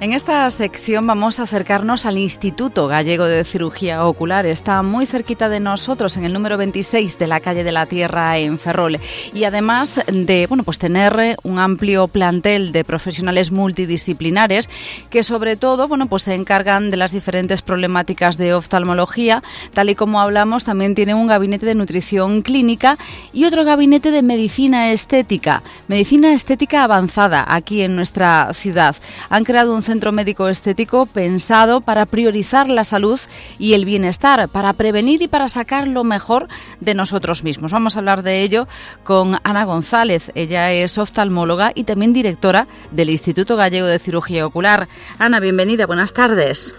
En esta sección vamos a acercarnos al Instituto Gallego de Cirugía Ocular. Está muy cerquita de nosotros, en el número 26 de la calle de la Tierra en Ferrol. Y además de bueno, pues tener un amplio plantel de profesionales multidisciplinares que sobre todo bueno, pues se encargan de las diferentes problemáticas de oftalmología, tal y como hablamos, también tiene un gabinete de nutrición clínica y otro gabinete de medicina estética, medicina estética avanzada aquí en nuestra ciudad. Han creado un centro médico estético pensado para priorizar la salud y el bienestar, para prevenir y para sacar lo mejor de nosotros mismos. Vamos a hablar de ello con Ana González. Ella es oftalmóloga y también directora del Instituto Gallego de Cirugía Ocular. Ana, bienvenida, buenas tardes.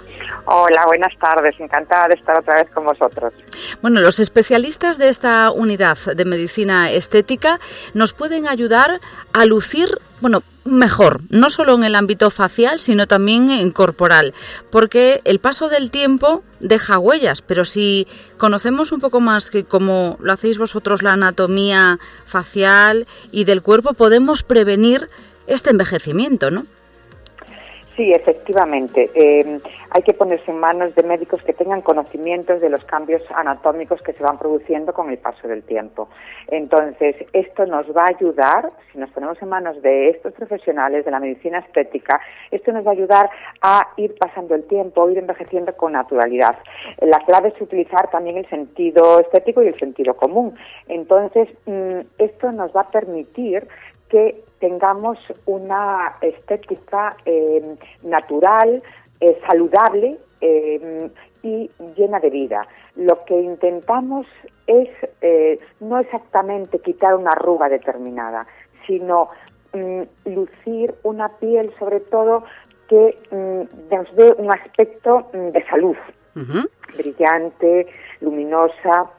Hola, buenas tardes. Encantada de estar otra vez con vosotros. Bueno, los especialistas de esta unidad de medicina estética nos pueden ayudar a lucir, bueno, mejor, no solo en el ámbito facial, sino también en corporal, porque el paso del tiempo deja huellas, pero si conocemos un poco más que como lo hacéis vosotros la anatomía facial y del cuerpo, podemos prevenir este envejecimiento, ¿no? Sí, efectivamente. Eh, hay que ponerse en manos de médicos que tengan conocimientos de los cambios anatómicos que se van produciendo con el paso del tiempo. Entonces, esto nos va a ayudar, si nos ponemos en manos de estos profesionales de la medicina estética, esto nos va a ayudar a ir pasando el tiempo, ir envejeciendo con naturalidad. La clave es utilizar también el sentido estético y el sentido común. Entonces, mm, esto nos va a permitir que tengamos una estética eh, natural, eh, saludable eh, y llena de vida. Lo que intentamos es no exactamente quitar una arruga determinada, sino mm, lucir una piel sobre todo que mm, nos dé un aspecto mm, de salud, brillante, luminosa,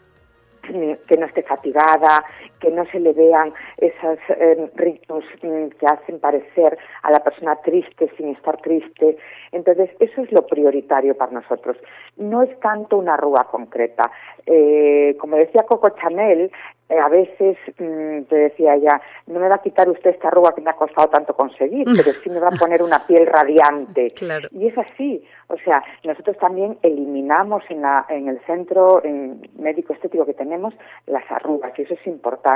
que no esté fatigada, que no se le vean esos eh, ritmos mm, que hacen parecer a la persona triste sin estar triste. Entonces, eso es lo prioritario para nosotros. No es tanto una arruga concreta. Eh, como decía Coco Chanel, eh, a veces mm, te decía ella, no me va a quitar usted esta arruga que me ha costado tanto conseguir, pero sí me va a poner una piel radiante. Y es así. O sea, nosotros también eliminamos en, la, en el centro médico estético que tenemos las arrugas, y eso es importante,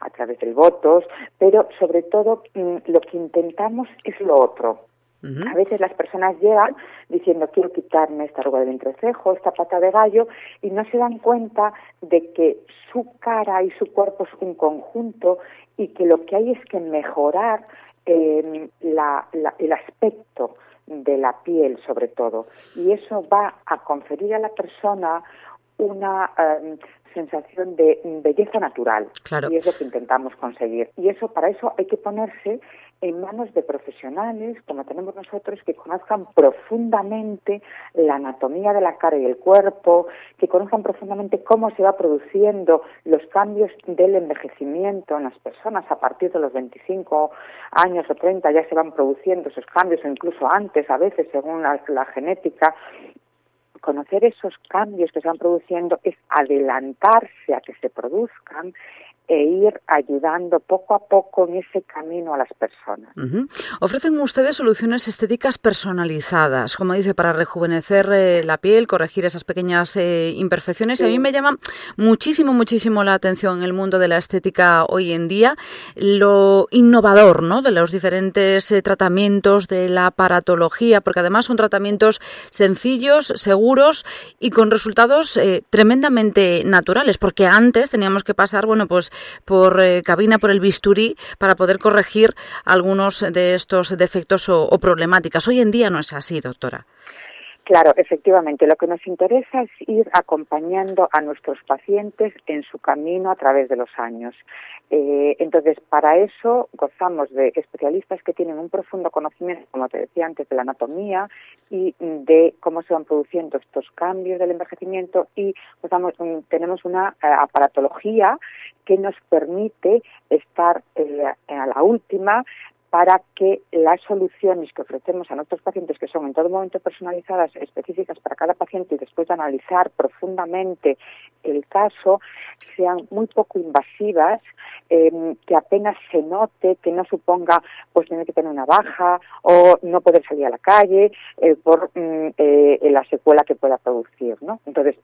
a través del votos, pero sobre todo mm, lo que intentamos es lo otro. A veces las personas llegan diciendo quiero quitarme esta arruga del entrecejo, esta pata de gallo y no se dan cuenta de que su cara y su cuerpo es un conjunto y que lo que hay es que mejorar em, el aspecto de la piel sobre todo y eso va a conferir a la persona una em, sensación de belleza natural. Y es lo que intentamos conseguir. Y eso para eso hay que ponerse en manos de profesionales, como tenemos nosotros, que conozcan profundamente la anatomía de la cara y el cuerpo, que conozcan profundamente cómo se va produciendo los cambios del envejecimiento en las personas. A partir de los 25 años o 30 ya se van produciendo esos cambios o incluso antes a veces según la, la genética conocer esos cambios que se van produciendo es adelantarse a que se produzcan e ir ayudando poco a poco en ese camino a las personas. Ofrecen ustedes soluciones estéticas personalizadas, como dice, para rejuvenecer eh, la piel, corregir esas pequeñas eh, imperfecciones. Y a mí me llama muchísimo, muchísimo la atención en el mundo de la estética hoy en día lo innovador ¿no? de los diferentes eh, tratamientos de la aparatología, porque además son tratamientos sencillos, seguros y con resultados tremendamente naturales, porque antes teníamos que pasar, bueno, pues por eh, cabina, por el bisturí, para poder corregir algunos de estos defectos o, o problemáticas. Hoy en día no es así, doctora. Claro, efectivamente. Lo que nos interesa es ir acompañando a nuestros pacientes en su camino a través de los años. Eh, entonces, para eso gozamos de especialistas que tienen un profundo conocimiento, como te decía antes, de la anatomía y de cómo se van produciendo estos cambios del envejecimiento y mm, tenemos una eh, aparatología que nos permite estar eh, a la última para que las soluciones que ofrecemos a nuestros pacientes, que son en todo momento personalizadas, específicas para cada paciente y después de analizar profundamente el caso, sean muy poco invasivas, em, que apenas se note, que no suponga pues tener que tener una baja o no poder salir a la calle eh, por mm, eh, la secuela que pueda producir, ¿no? Entonces,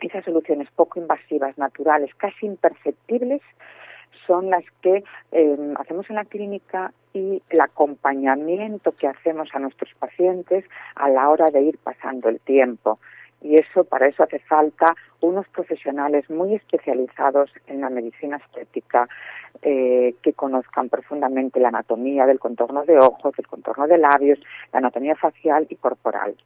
esas soluciones poco invasivas, naturales, casi imperceptibles, son las que em, hacemos en la clínica y el acompañamiento que hacemos a nuestros pacientes a la hora de ir pasando el tiempo. Y eso, para eso hace falta unos profesionales muy especializados en la medicina estética, eh, que conozcan profundamente la anatomía del contorno de ojos, el contorno de labios, la anatomía facial y corporal.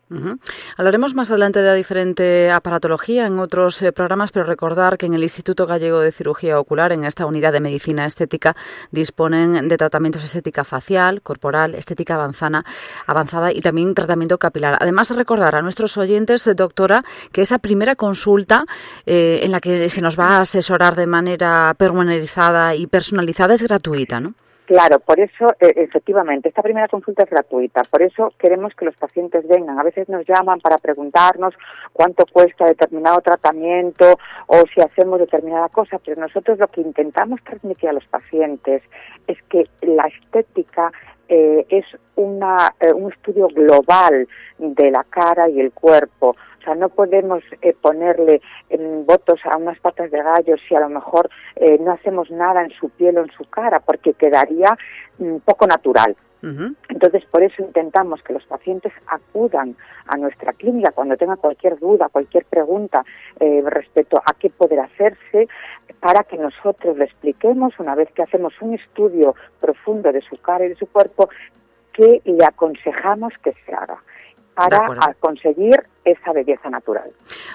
Hablaremos más adelante de la diferente aparatología en otros eh, programas, pero recordar que en el Instituto Gallego de Cirugía Ocular, en esta unidad de medicina estética, disponen de tratamientos estética facial, corporal, estética avanzada, avanzada y también tratamiento capilar. Además, recordar a nuestros oyentes, doctora, que esa primera consulta eh, en la que se nos va a asesorar de manera personalizada y personalizada es gratuita, ¿no? Claro, por eso, eh, efectivamente, esta primera consulta es gratuita. Por eso queremos que los pacientes vengan. A veces nos llaman para preguntarnos cuánto cuesta determinado tratamiento o si hacemos determinada cosa, pero nosotros lo que intentamos transmitir a los pacientes es que la estética eh, es una, un estudio global de la cara y el cuerpo. O sea, no podemos eh, ponerle votos a unas patas de gallo si a lo mejor eh, no hacemos nada en su piel o en su cara, porque quedaría mm, poco natural. Entonces, por eso intentamos que los pacientes acudan a nuestra clínica cuando tengan cualquier duda, cualquier pregunta eh, respecto a qué poder hacerse, para que nosotros le expliquemos, una vez que hacemos un estudio profundo de su cara y de su cuerpo, qué le aconsejamos que se haga para conseguir esa belleza natural.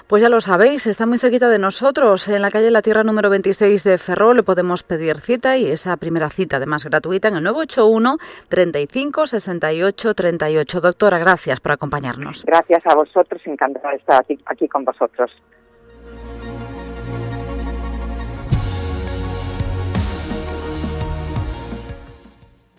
Pues ya lo sabéis, está muy cerquita de nosotros, en la calle La Tierra número 26 de Ferrol, le podemos pedir cita y esa primera cita, además gratuita, en el 981 35 68 38. Doctora, gracias por acompañarnos. Gracias a vosotros, encantada de estar aquí, aquí con vosotros.